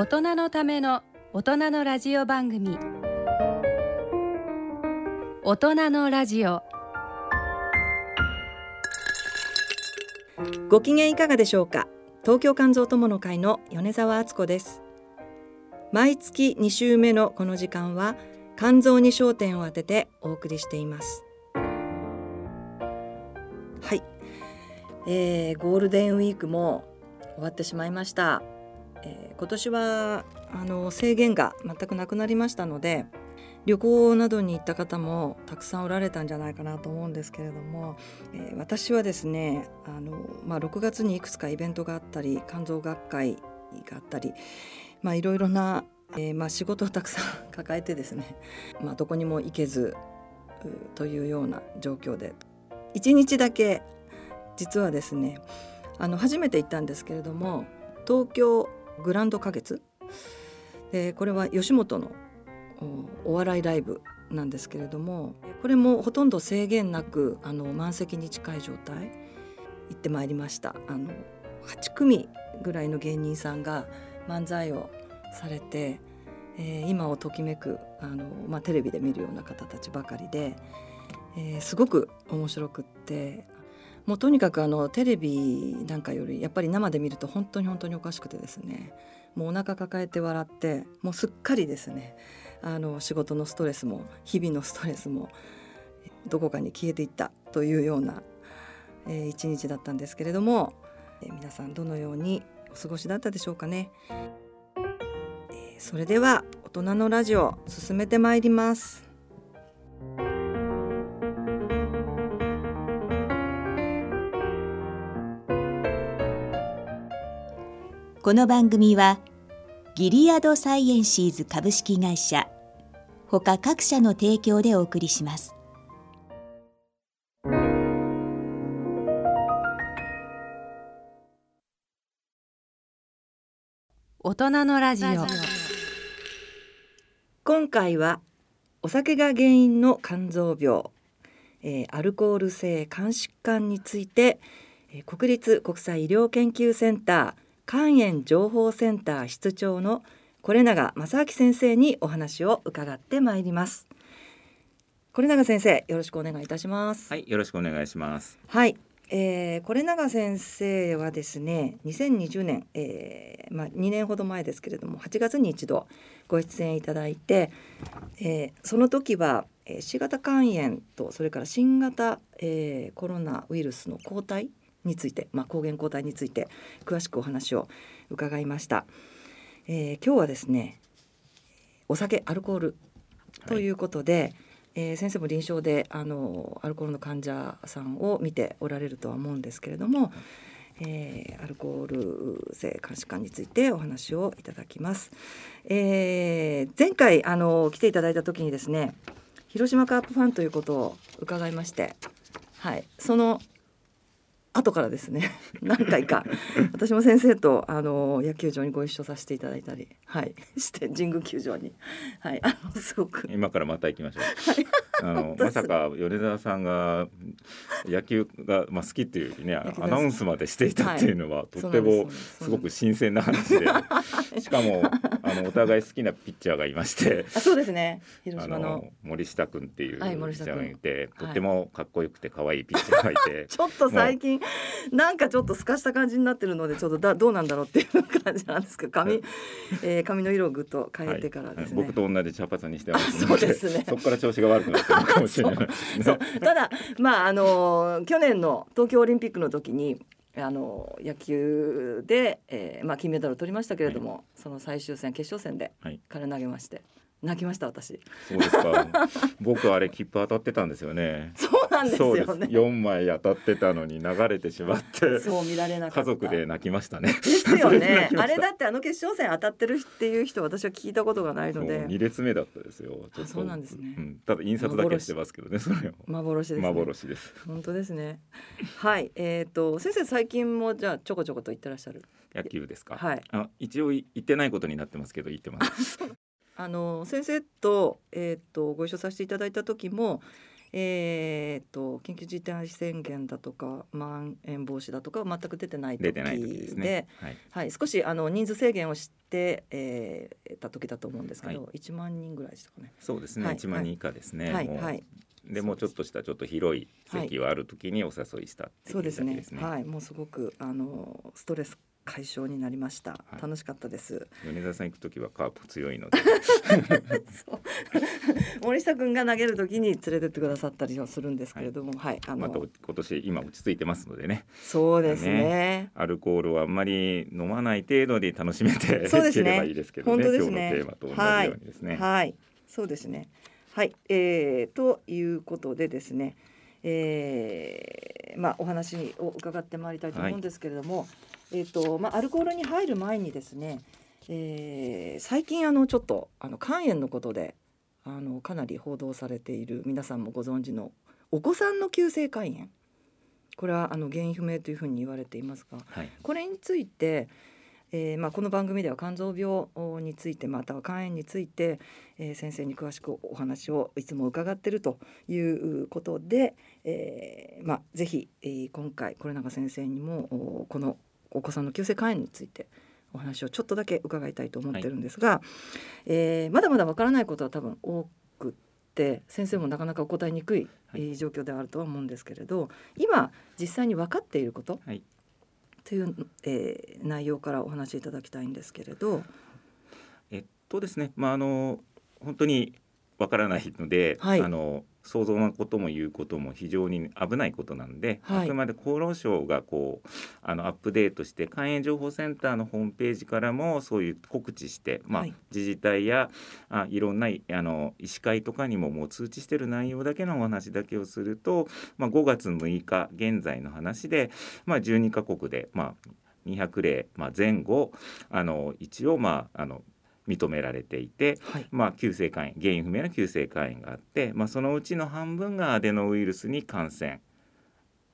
大人のための大人のラジオ番組。大人のラジオ。ご機嫌いかがでしょうか？東京肝臓友の会の米澤敦子です。毎月2週目のこの時間は肝臓に焦点を当ててお送りしています。はい、えー、ゴールデンウィークも終わってしまいました、えー今年はあの制限が全くなくなりましたので旅行などに行った方もたくさんおられたんじゃないかなと思うんですけれども、えー私はですねあの、まあ、6月にいくつかイベントがあったり肝臓学会があったり、まあ、いろいろな、えーまあ、仕事をたくさん抱えてですね、まあ、どこにも行けずというような状況で1日だけ実はですねあの初めて行ったんですけれども東京グランド花月。でこれは吉本のおお笑いライブなんですけれどもこれもほとんど制限なくあの満席に近い状態行ってまいりました。あの8組ぐらいの芸人さんが漫才をされて、えー今をときめくあの、まあ、テレビで見るような方たちばかりで、えーすごく面白くってもうとにかくあのテレビなんかよりやっぱり生で見ると本当に本当におかしくてですね。もうお腹抱えて笑ってもうすっかりですね。あの仕事のストレスも日々のストレスもどこかに消えていったというような、えー一日だったんですけれども、えー皆さんどのようにお過ごしだったでしょうかね、えーそれでは大人のラジオ進めてまいります。この番組はギリアドサイエンシーズ株式会社ほか各社の提供でお送りします。大人のラジオ。今回はお酒が原因の肝臓病、えーアルコール性肝疾患について、えー国立国際医療研究センター肝炎情報センター室長の是永正明先生にお話を伺ってまいります是永先生よろしくお願いいたしますはい、よろしくお願いします。はい、えー、是永先生はですね2020年、えーまあ、2年ほど前ですけれども8月に一度ご出演いただいて、えーその時は、えー C 型肝炎とそれから新型、えーコロナウイルスの抗体について、まあ、抗原抗体について詳しくお話を伺いました。えー今日はですねお酒アルコールということで、えー先生も臨床であのアルコールの患者さんを見ておられるとは思うんですけれども、えーアルコール性肝疾患についてお話をいただきます。えー前回あの来ていただいた時にですね広島カープファンということを伺いまして、はい、その後からですね。何回か。私も先生とあの野球場にご一緒させていただいたり、はい、して神宮球場に、はい、あのすごく。今からまた行きましょう。あのまさか米沢さんが野球がまあ好きっていうよりねアナウンスまでしていたっていうのは、とってもですすごく新鮮な話で、しかもあのお互い好きなピッチャーがいまして。あそうですね。広あ島の。の森下君っていうピはいッチャーがいて、はい。とってもかっこよくて可愛いピッチャーがいて。ちょっと最近なんかちょっと透かした感じになってるのでちょっとだどうなんだろうっていう感じなんですけど髪、えー、髪の色をぐっと変えてからですね、僕と同じ茶髪にしてますあのでそうですね。そこから調子が悪くなってるのかもしれないですね。そう。ただまああの去年の東京オリンピックの時にあの野球で、えーまあ、金メダルを取りましたけれども、その最終戦決勝戦ではい。彼投げまして泣きました私。そうですか。僕あれ切符当たってたんですよね。そうなんですそうです。よね四枚当たってたのに流れてしまって、そう見られなか家族で泣きましたね。ですよね あれだってあの決勝戦当たってるっていう人私は聞いたことがないので二列目だったですよ。ちょっとあそうなんですねんただ印刷だけしてますけどね、それを。幻です、ね、幻です。本当ですねはいえっ、と先生最近もじゃあちょこちょこと言ってらっしゃる？野球ですか？はいあ、一応い言ってないことになってますけど、言ってます。あの先生と,、えー、とご一緒させていただいた時も、えー、と緊急事態宣言だとかまん延防止だとかは全く出てない時出てない時ですね。はい。はい、少しあの人数制限をして、えー、た時だと思うんですけど、は1万人ぐらいでしたかね。そうですね。はい一、万人以下ですね。はいはいでもうちょっとしたちょっと広い席がある時にお誘いしたっていそうですね。はい、もうすごくあのストレス解消になりました。はい楽しかったです。米沢さん行く時はカープ強いので。森下君が投げる時に連れてってくださったりはするんですけれども、はい、あの、また今年今落ち着いてますのでね。そうですね。アルコールはあんまり飲まない程度で楽しめてそうですねいければいいですけどね。本当ですね今日のテーマと同じようにですね。はい、そうですね。はい、えー、ということでですね、えー、まあお話を伺ってまいりたいと思うんですけれども、えっ、とまあアルコールに入る前にですね、えー、最近あのちょっとあの肝炎のことであのかなり報道されている皆さんもご存知のお子さんの急性肝炎、これはあの原因不明というふうに言われていますが、はい。これについて、えーまあ、この番組では肝臓病についてまたは肝炎について、えー先生に詳しくお話をいつも伺っているということで、えーまあ、ぜひ、えー今回是永先生にもおこのお子さんの急性肝炎についてお話をちょっとだけ伺いたいと思ってるんですが、えーまだまだわからないことは多分多くって先生もなかなかお答えにくい、状況ではあるとは思うんですけれど今実際に分かっていること、はい。という、えー内容からお話しいただきたいんですけれど、えっとですね。まああの本当にわからないので、はい。あの想像のことも言うことも非常に危ないことなんで、はい。あくまで厚労省がこうあのアップデートして肝炎情報センターのホームページからもそういう告知して、まあはい。自治体やあいろんないあの医師会とかにももう通知してる内容だけのお話だけをすると、まあ、5月6日現在の話で、まあ、12カ国で、まあ、200例、まあ、前後あの一応、まあ、あの認められていて、はい。まあ、急性肝炎原因不明の急性肝炎があって、まあ、そのうちの半分がアデノウイルスに感染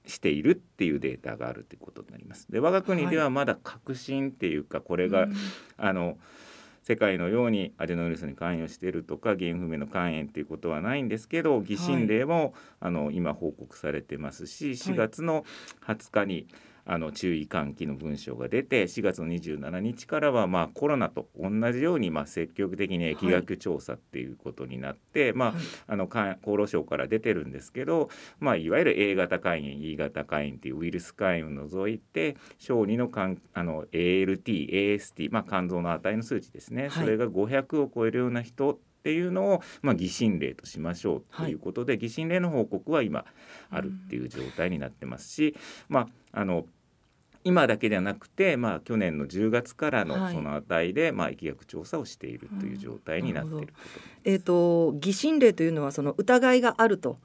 しているっていうデータがあるということになります。で我が国ではまだ確信っていうかこれが、うんあの世界のようにアデノウイルスに関与しているとか原因不明の肝炎っていうことはないんですけど疑心例も、あの今報告されてますし4月の20日に、あの注意喚起の文章が出て4月の27日からはまあコロナと同じようにまあ積極的に疫学調査っていうことになって、まあはい。あのか厚労省から出てるんですけど、まあ、いわゆる A 型肝炎 E 型肝炎っていうウイルス肝炎を除いて小児の肝あの ALT、AST、まあ、肝臓の値の数値ですね、はい。それが500を超えるような人っていうのを、まあ、疑心例としましょうということで、疑心例の報告は今あるっていう状態になってますし、まああの今だけではなくて、まあ、去年の10月からはい。のその値で、まあ、疫学調査をしているという状態になっていることえー、と疑心例というのはその疑いがあると、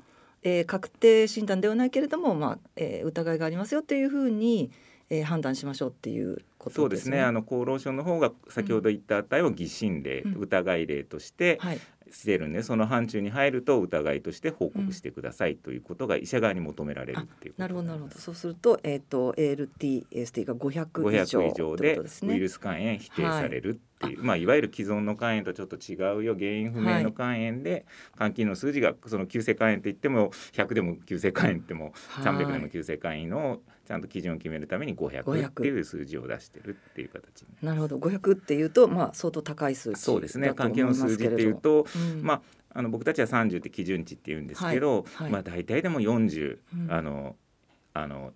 えー確定診断ではないけれども、まあえー疑いがありますよというふうに、えー判断しましょうっていうことそうですね。あの厚労省の方が先ほど言った値を疑心例、うん。疑い例としてはいしてるんでその範疇に入ると疑いとして報告してくださいということが医者側に求められるっていうことなるほどなるほど。すそうすると,、えー、と ALT、AST が500以上500以上というでねウイルス肝炎否定されるっていう、いまあ、いわゆる既存の肝炎とちょっと違うよ原因不明の肝炎で、肝機能数字がその急性肝炎って言っても100でも急性肝炎ってもはい。300でも急性肝炎のちゃんと基準を決めるために500っていう数字を出してるっていう形になるほど。500っていうと、まあ、相当高い数値そうですね。だと思い関係の数字っていうと、うん。まああの僕たちは30って基準値って言うんですけど、はい。はい。まあ大体でも40、うん。あのあの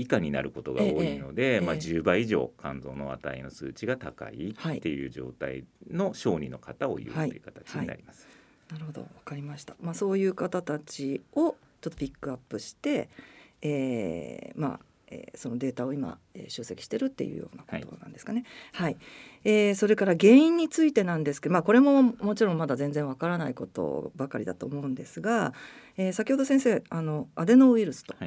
以下になることが多いので、まあ、ええ。ええ10倍以上肝臓の値の数値が高いはい。っていう状態の小児の方を言うという形になります。なるほど。わかりました、まあ、そういう方たちをちょっとピックアップして、えーまあえーそのデータを今、えー集積してるっていうようなことなんですかね。はい、えーそれから原因についてなんですけど、まあ、これももちろんまだ全然わからないことばかりだと思うんですが、えー先ほど先生あのアデノウイルスとは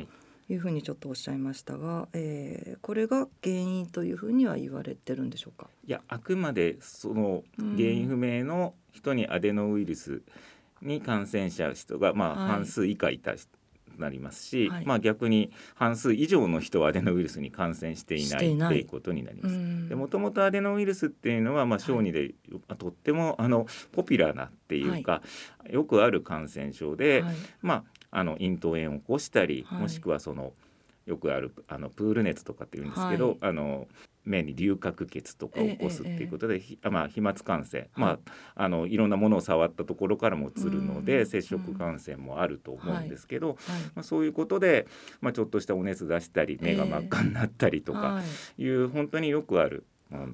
いいうふうにちょっとおっしゃいましたが、えーこれが原因というふうには言われてるんでしょうか？いやあくまでそのうん。原因不明の人にアデノウイルスに感染者人がまあはい。半数以下いたしなりますし、はい。まあ逆に半数以上の人はアデノウイルスに感染していないしていうことになります。うん。でもともとアデノウイルスっていうのは、まあ、小児で、とってもあのポピュラーなっていうか、よくある感染症で、はい。まああの咽頭炎を起こしたり、はい。もしくはそのよくあるあのプール熱とかって言うんですけど、はい。あの目に流角血とかを起こすっていうことで、ひあまあ、飛沫感染、まあ、あのいろんなものを触ったところからも移るので、うん接触感染もあると思うんですけど、はい。まあ、そういうことで、まあ、ちょっとしたお熱出したり目が真っ赤になったりとかはい。いう、本当によくある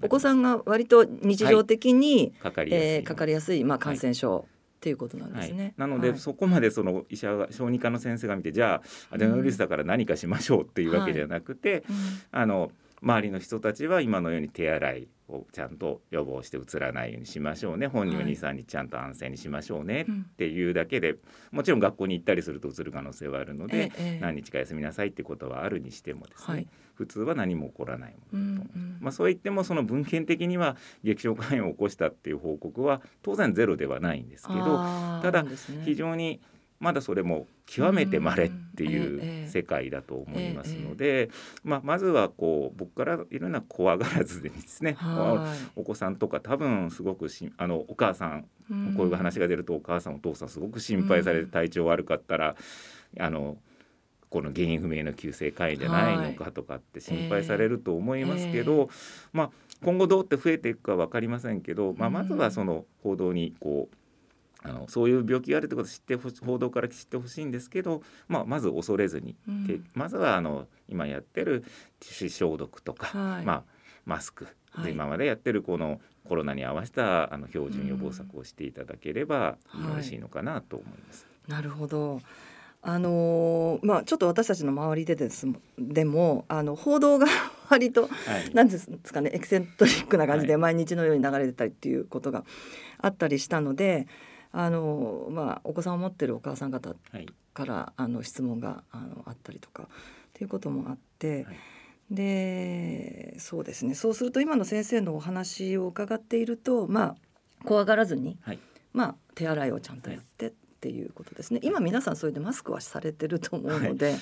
お子さんが割と日常的に、かかりやすい。の、えーかかりやすい、まあ、感染症っていうことなんですね。はい、なので、はい。そこまでその医者が小児科の先生が見てじゃあアデノウイルスだから何かしましょうっていうわけじゃなくて、うん。あの周りの人たちは今のように手洗いをちゃんと予防してうつらないようにしましょうね。本人ははい。23日ちゃんと安静にしましょうねうんっていうだけでもちろん学校に行ったりするとうつる可能性はあるので、何日か休みなさいってことはあるにしてもですね、はい普通は何も起こらないもうんのだと思いますうん。まあ、そう言ってもその文献的には劇症肝炎を起こしたっていう報告は当然ゼロではないんですけどただ非常にまだそれも極めて稀っていう世界だと思いますので、まあ、まずはこう僕からいるのは怖がらずにですねはお子さんとか多分すごくしあのお母さんいこういう話が出るとお母さんお父さんすごく心配されて体調悪かったら、あのこの原因不明の急性肝炎じゃないのかとかって心配されると思いますけど、えまあ、今後どうって増えていくか分かりませんけど、まあ、うん。まずはその報道にこうあのそういう病気があるってことを知って報道から知ってほしいんですけど、まあ、まず恐れずに、うん。てまずはあの今やってる手指消毒とか、はい。まあ、マスク。で、はい。今までやってるこのコロナに合わせたあの標準予防策をしていただければうん。よろしいのかなと思います。なるほど。あのーまあちょっと私たちの周りでですでもあの報道が 割とはい。なんですかねエキセントリックな感じではい。毎日のように流れてたりっていうことがあったりしたので、あのーまあお子さんを持ってるお母さん方はい。からあの質問があのあったりとかっていうこともあって、はい。でそうですね。そうすると今の先生のお話を伺っているとまあ怖がらずに、はい。まあ手洗いをちゃんとやってっていうことですね。今皆さんそれでマスクはされてると思うので、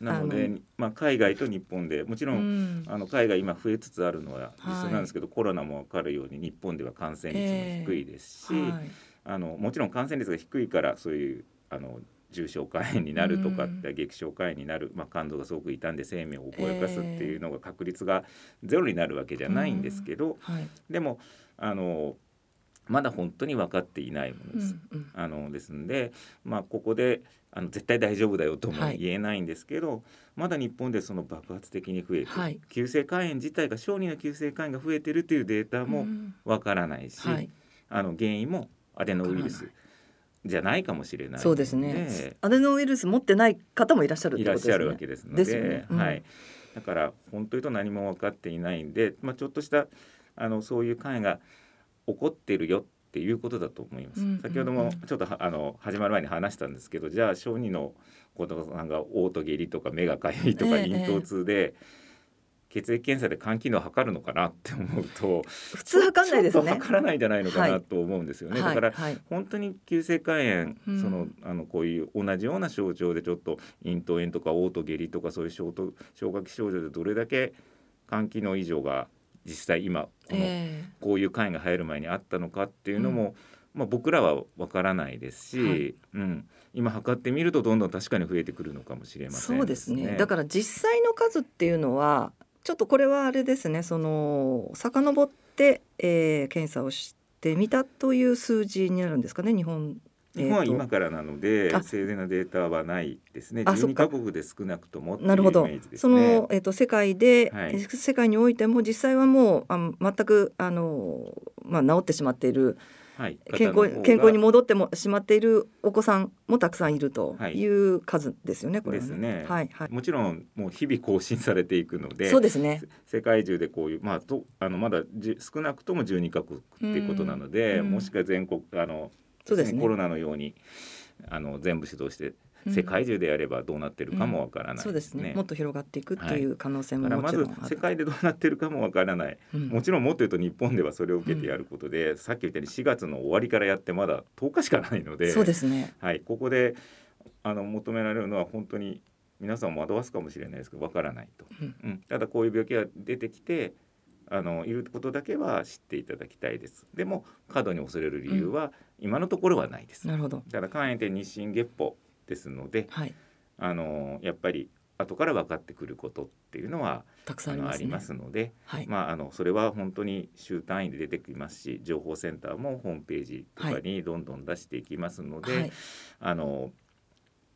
なのでまあ、海外と日本でもちろん、うん。あの海外今増えつつあるのははい。実際なんですけど、コロナも分かるように日本では感染率も低いですし、はい。あのもちろん感染率が低いからそういうあの重症肝炎になるとかって、激症肝炎になる、まあ、肝臓がすごく傷んで生命を脅かすっていうのが確率がゼロになるわけじゃないんですけど、はい。でもあのまだ本当に分かっていないものです。うんうん。あのですんで、まあ、ここであの絶対大丈夫だよともはい。言えないんですけど、まだ日本でその爆発的に増えて、はい。急性肝炎自体が小児の急性肝炎が増えてるというデータもうんわからないし、はい。あの原因もアデノウイルスじゃないかもしれないそうですね。で。アデノウイルス持ってない方もいらっしゃるね。いらっしゃるわけですのででね。うん。はい、だから本当にと何も分かっていないんで、まあ、ちょっとしたあのそういう肝炎が起こってるよっていうことだと思います。先ほどもちょっとはあの始まる前に話したんですけどじゃあ小児の子供さんが嘔吐下痢とか目がかゆいとかええ咽頭痛で、血液検査で肝機能を測るのかなって思うと普通測んないですね。測らないんじゃないのかはないと思うんですよね。はいだからはい本当に急性肝炎、うんそのあのこういう同じような症状でちょっと咽頭炎とか嘔吐下痢とかそういう消化器症状でどれだけ肝機能異常が実際今このえこういう肝炎が流行る前にあったのかっていうのも、まあ、僕らはわからないですし、はいうん、今測ってみるとどんどん確かに増えてくるのかもしれえませんそうですね。だから実際の数っていうのはちょっとこれはあれですね。その遡って、えー、検査をしてみたという数字になるんですかね。日本。日本は今からなのであ正確なデータはないですね。12あそっか。カ国で少なくともなるほど。その、えー、と世界で、はい。えー世界においても実際はもうあ全くあの、まあ、治ってしまっているはい、健康健康に戻ってもしまっているお子さんもたくさんいるとはい。いう数ですよね、これはですね。はいはい、もちろんもう日々更新されていくのでそうですね。せ世界中でこういうまあとあのまだじ少なくとも12カ国っていうことなので、うん。もしくは全国あのそうですね。コロナのようにあの全部指導してうん。世界中でやればどうなってるかもわからないそうですね。もっと広がっていくっていう可能性ももちろんある。世界でどうなってるかもわからない、うん。もちろんもっと言うと日本ではそれを受けてやることで、さっき言ったように4月の終わりからやってまだ10日しかないのでそうですね。はい、ここであの求められるのは本当に皆さんも惑わすかもしれないですけどわからないと、うん。うん。ただこういう病気が出てきてあのいることだけは知っていただきたいです。でも過度に恐れる理由は今のところはないです、なるほど。ただ肝炎って日進月歩ですのではい。あのやっぱり後から分かってくることっていうのはたくさんあありますね。ますので、はい、まあ、あのそれは本当に週単位で出てきますし情報センターもホームページとかにどんどん出していきますので、はい。あの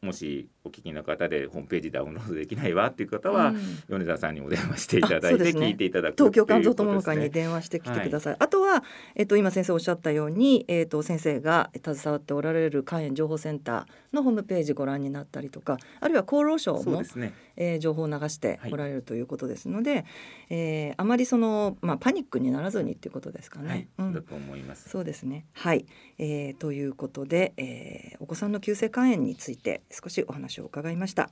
もしお聞きの方でホームページダウンロードできないわっていう方は、うん。米田さんにお電話していただいてね。聞いていただく東京肝臓友の会に電話してきてください。あとは、えっと、今先生おっしゃったように、えっと、先生が携わっておられる肝炎情報センターのホームページご覧になったりとかあるいは厚労省もね。えー情報を流しておられるということですので、えーあまりその、まあ、パニックにならずにっていうことですかね。はい、うん。だと思います。そうですね。はい、えーということで、えーお子さんの急性肝炎について少しお話を伺いました。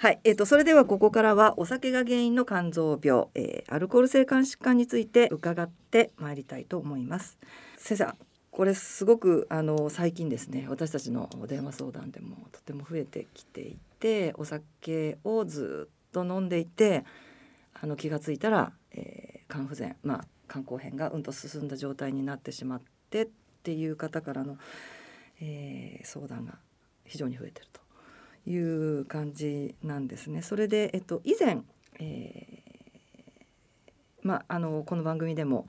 はい、えーとそれではここからはお酒が原因の肝臓病、えーアルコール性肝疾患について伺ってまいりたいと思います。先生、これすごくあの最近ですね、私たちの電話相談でもとても増えてきていて、お酒をずっと飲んでいて、あの気がついたら、えー肝不全、まあ肝硬変がうんと進んだ状態になってしまってっていう方からの、えー相談が非常に増えてるという感じなんですね。それで、えっと、以前、えーまあ、あのこの番組でも、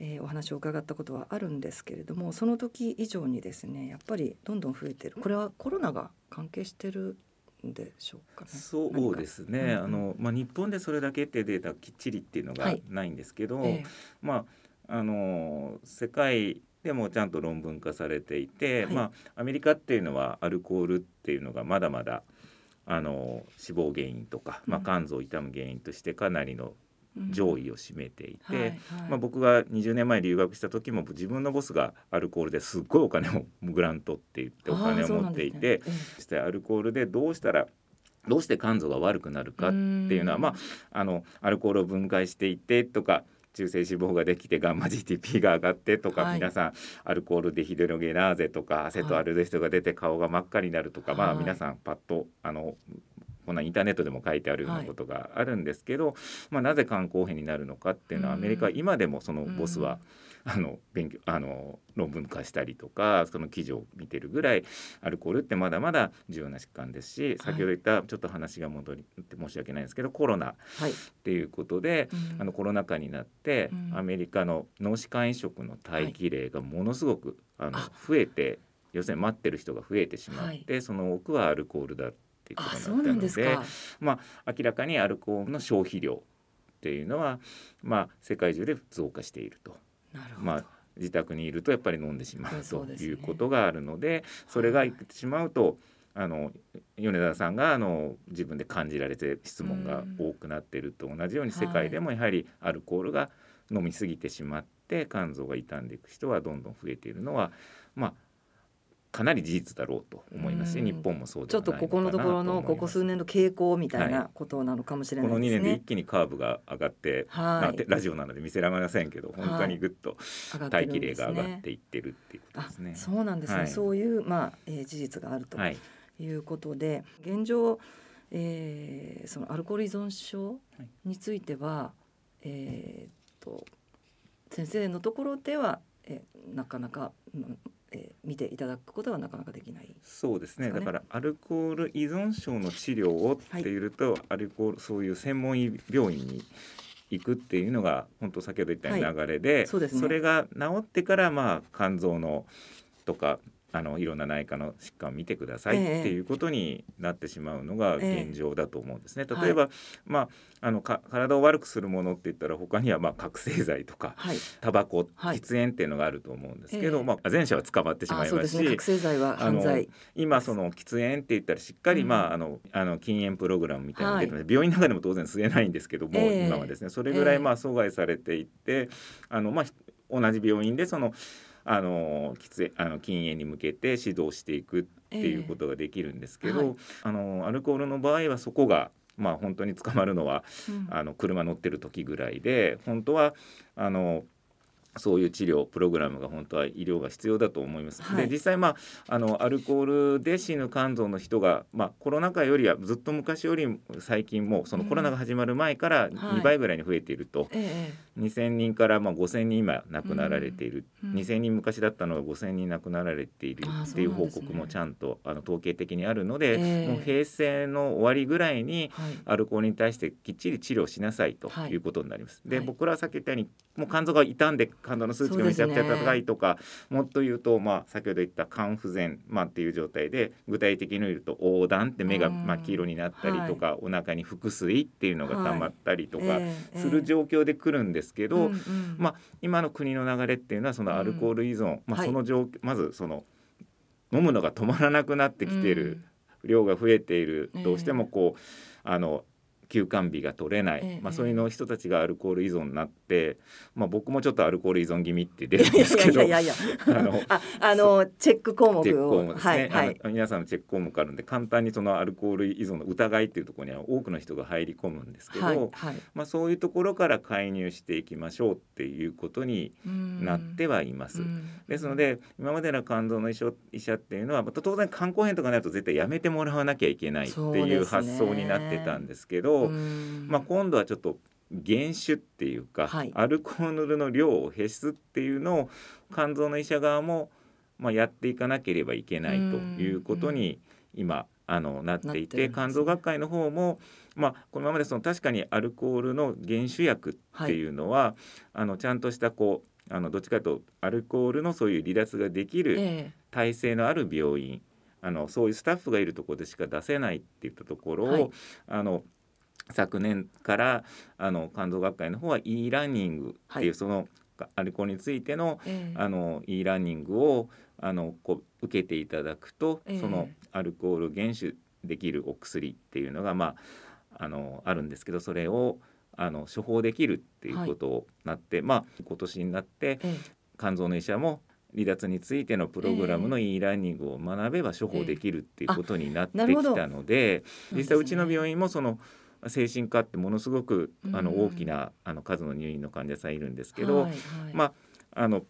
えーお話を伺ったことはあるんですけれどもその時以上にですねやっぱりどんどん増えてる。これはコロナが関係してるんでしょうかね？そうですね、何か。あのまあ、日本でそれだけってデータきっちりっていうのがはい。ないんですけど、え。まああの世界でもちゃんと論文化されていて、はい。まあ、アメリカっていうのはアルコールっていうのがまだまだあの死亡原因とか、まあ、うん肝臓を痛む原因としてかなりのうん。上位を占めていて、はいはい。まあ、僕が20年前留学した時も自分のボスがアルコールですっごいお金をグラントって言ってお金を持っていて、そしてアルコールでどうしたらどうして肝臓が悪くなるかっていうのは、まあ、あのアルコールを分解していってとか中性脂肪ができてガンマ GTP が上がってとか、はい。皆さんアルコールデヒドロゲナーゼとかアセトアルデヒドが出て顔が真っ赤になるとか、まあはい。皆さんパッとあのこんなインターネットでも書いてあるようなことがあるんですけど、まあ、なぜ肝硬変になるのかっていうのはアメリカは今でもそのボスは、あの勉強あの論文化したりとかその記事を見てるぐらいアルコールってまだまだ重要な疾患ですし先ほど言ったちょっと話が戻りって申し訳ないんですけどコロナっはい。ていうことで、うん。あのコロナ禍になって、うん。アメリカの脳死肝移植の待機例がものすごく、あのあ増えて要するに待ってる人が増えてしまって、その多くはアルコールだっていうこあとになったのでか。まあ、明らかにアルコールの消費量っていうのは、まあ、世界中で増加していると。まあ自宅にいるとやっぱり飲んでしまうということがあるのでそれがいってしまうとあの米田さんがあの自分で感じられて質問が多くなっていると同じようにはい世界でもやはりアルコールが飲み過ぎてしまって肝臓が傷んでいく人はどんどん増えているのはまあかなり事実だろうと思いますしうん。日本もそうでちょっとここのところのここ数年の傾向みたいはなことなのかもしれこの2ないですね。年で一気にカーブが上がって、まはい。ラジオなので見せられませんけど本当にぐっと待機例が上がっていってるっていうことあですね。そうなんですね、はい。そういう、まあえー事実があるとはい。いうことで、現状、えーそのアルコール依存症はいについては、えーっと先生のところでは、えーなかなか、うんえー見ていただくことはなかなかできない。そうですね。だからアルコール依存症の治療をっていうと、アルコールそういう専門医病院に行くっていうのが本当先ほど言ったような流れで、そうですね。れが治ってからまあ肝臓のとかあのいろんな内科の疾患を見てくださいええ。っていうことになってしまうのがええ。現状だと思うんですね。はい。例えば、まああのか体を悪くするものって言ったら他にはまあ覚醒剤とかはい。タバコ、はい。喫煙っていうのがあると思うんですけど、ええ。まあ前者は捕まってしまいますし。覚醒剤は犯罪。今その喫煙って言ったらしっかり、うん。まああのあの禁煙プログラムみたいなのが出てます、病院の中でも当然吸えないんですけども、ええ。今はですね。それぐらいええ。まあ阻害されていって、あのまあひ同じ病院でそのあの喫煙あの禁煙に向けて指導していくっていうことができるんですけど、ええ。はいあのアルコールの場合はそこがまあ本当に捕まるのはうん。あの車乗ってる時ぐらいで本当はあのそういう治療プログラムが本当は医療が必要だと思います。はい。で実際まああのアルコールで死ぬ肝臓の人が、まあ、コロナ禍よりはずっと昔よりも最近もそのコロナが始まる前から2倍ぐらいに増えていると、え2,000人からまあ5,000人今亡くなられている、うん。2,000人昔だったのが5,000人亡くなられているっていう報告もちゃんとあの統計的にあるので、ええ。もう平成の終わりぐらいにはい。アルコールに対してきっちり治療しなさいとはい。いうことになります。で、はい。僕らはさっき言ったようにもう肝臓が傷んで肝臓の数値がめちゃくちゃ高いとか、もっと言うと、まあ、先ほど言った肝不全、まあ、っていう状態で具体的に言うと横断って目が、うん。まあ、黄色になったりとか、お腹に腹水っていうのが溜まったりとかええする状況で来るんですけど、うんうん。まあ、今の国の流れっていうのはそのアルコール依存、まあ、はい。その状況、まずその飲むのが止まらなくなってきている、量が増えている。ええ。どうしてもこうあの休館日が取れない、ええまあ、そういうの人たちがアルコール依存になって、まあ、僕もちょっとアルコール依存気味って出るんですけどチェック項目を。ね、はいはい。皆さんのチェック項目あるんで簡単にそのアルコール依存の疑いっていうところには多くの人が入り込むんですけど、はいはい。まあ、そういうところから介入していきましょうっていうことにうんなってはいます。うんですので今までの肝臓の医者医者っていうのはまた当然肝硬変とかになると絶対やめてもらわなきゃいけないっていう発想になってたんですけどうん。まあ、今度はちょっと減酒っていうか、はい。アルコールの量を減すっていうのを肝臓の医者側も、まあ、やっていかなければいけないということに今あのなっていてね。肝臓学会の方も、まあ、このままでその確かにアルコールの減酒薬っていうのは、あのちゃんとしたこうあのどっちかというとアルコールのそういう離脱ができるえ体制のある病院あのそういうスタッフがいるところでしか出せないっていったところを、はい。あの昨年からあの肝臓学会の方は e ランニングっていう、はい。そのアルコールについてのあの e ランニングをあのこう受けていただくと、ええ。そのアルコール減酒できるお薬っていうのがまああのあるんですけどそれをあの処方できるっていうことをなって、まあ今年になってえ肝臓の医者も離脱についてのプログラムの e ラーニングを学べば処方できるっていうことになってきたので、え実際うちの病院もその精神科ってものすごくあのうん。大きなあの数の入院の患者さんいるんですけど、はいはい。まああの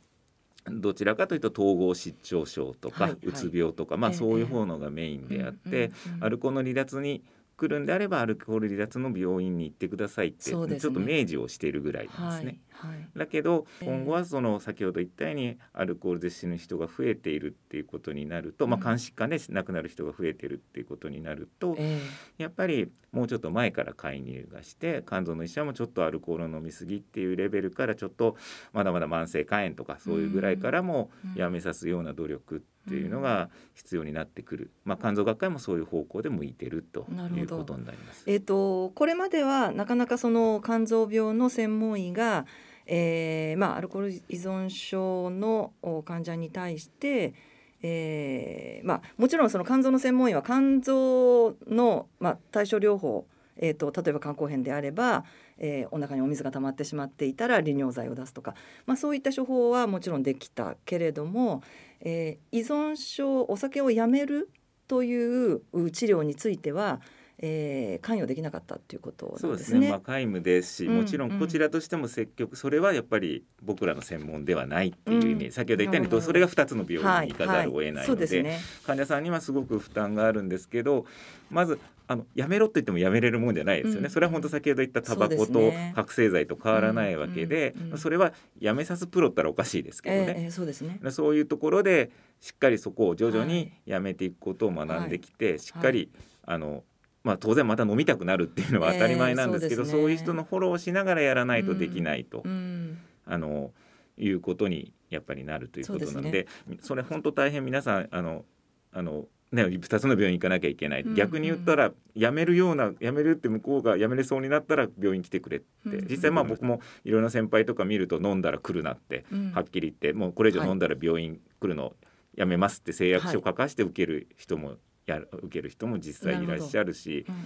どちらかというと統合失調症とか、はいはい。うつ病とか、まあ、ええ。そういう方のがメインであって、アルコールの離脱に来るんであればアルコール離脱の病院に行ってくださいって、ね。ちょっと明示をしているぐらいなんですね。はいはい。だけどええ今後はその先ほど言ったようにアルコールで死ぬ人が増えているっていうことになると、まあ、うん。肝疾患で亡くなる人が増えているっていうことになるとえやっぱりもうちょっと前から介入がして肝臓の医者もちょっとアルコールを飲み過ぎっていうレベルからちょっとまだまだ慢性肝炎とかそういうぐらいからもうん。やめさすような努力っていうのが必要になってくる、まあ、肝臓学会もそういう方向で向いてるということになります。えー、とこれまではなかなかその肝臓病の専門医が、えーまあ、アルコール依存症の患者に対して、えーまあ、もちろんその肝臓の専門医は肝臓の、まあ、対症療法、えー、と例えば肝硬変であれば、えーお腹にお水が溜まってしまっていたら利尿剤を出すとか、まあ、そういった処方はもちろんできたけれども、えー依存症お酒をやめるという治療については、えー関与できなかったということそうんですすね。ね、まあ、皆無ですし、うんもちろんこちらとしても積極、それはやっぱり僕らの専門ではないっていうイメージ、うん。先ほど言ったようにそれが2つの病院に行かざるを得ないので,、ですね。患者さんにはすごく負担があるんですけどまずあのやめろって言ってもやめれるもんじゃないですよね、うん。それは本当先ほど言ったタバコとね。覚醒剤と変わらないわけで、うんうんうんそれはやめさすプロったらおかしいですけどね、えーえーそうですね。そういうところでしっかりそこを徐々にはい。やめていくことを学んできて、しっかり、あのまあ、当然また飲みたくなるっていうのは当たり前なんですけど、えーそうね。そういう人のフォローをしながらやらないとできないと、うんあのいうことにやっぱりなるということなのでそうそれ本当大変皆さんあのあの、ね、2つの病院行かなきゃいけない、うん逆に言ったら辞めるような辞めるって向こうが辞めれそうになったら病院来てくれって、うん。実際まあ僕もいろんな先輩とか見ると飲んだら来るなってうん。はっきり言ってもうこれ以上飲んだら病院来るのやめますって誓約書を書かして受ける人もやる受ける人も実際いらっしゃるしうんうん。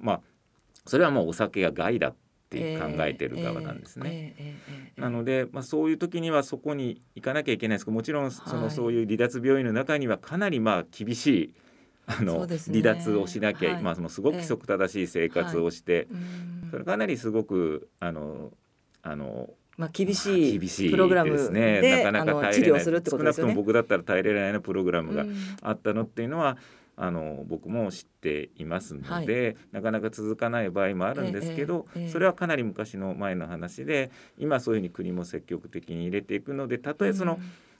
まあそれはもうお酒が害だって考えてる側なんですね。えーえーえーえーなので、まあ、そういう時にはそこに行かなきゃいけないです。けどもちろんその、はい。そういう離脱病院の中にはかなりまあ厳しいあその、ね。離脱をしなきゃ、はい。まあ、そのすごく規則正しい生活をして、うん。それかなりすごくあのあのまあ厳まあしいプログラムですねでなかなか耐えれない。ね。少なくとも僕だったら耐えれないようなプログラムがうん。あったのっていうのはあの僕も知っていますので、なかなか続かない場合もあるんですけど、ええええそれはかなり昔の前の話で今そういうふうに国も積極的に入れていくのでたとえその,、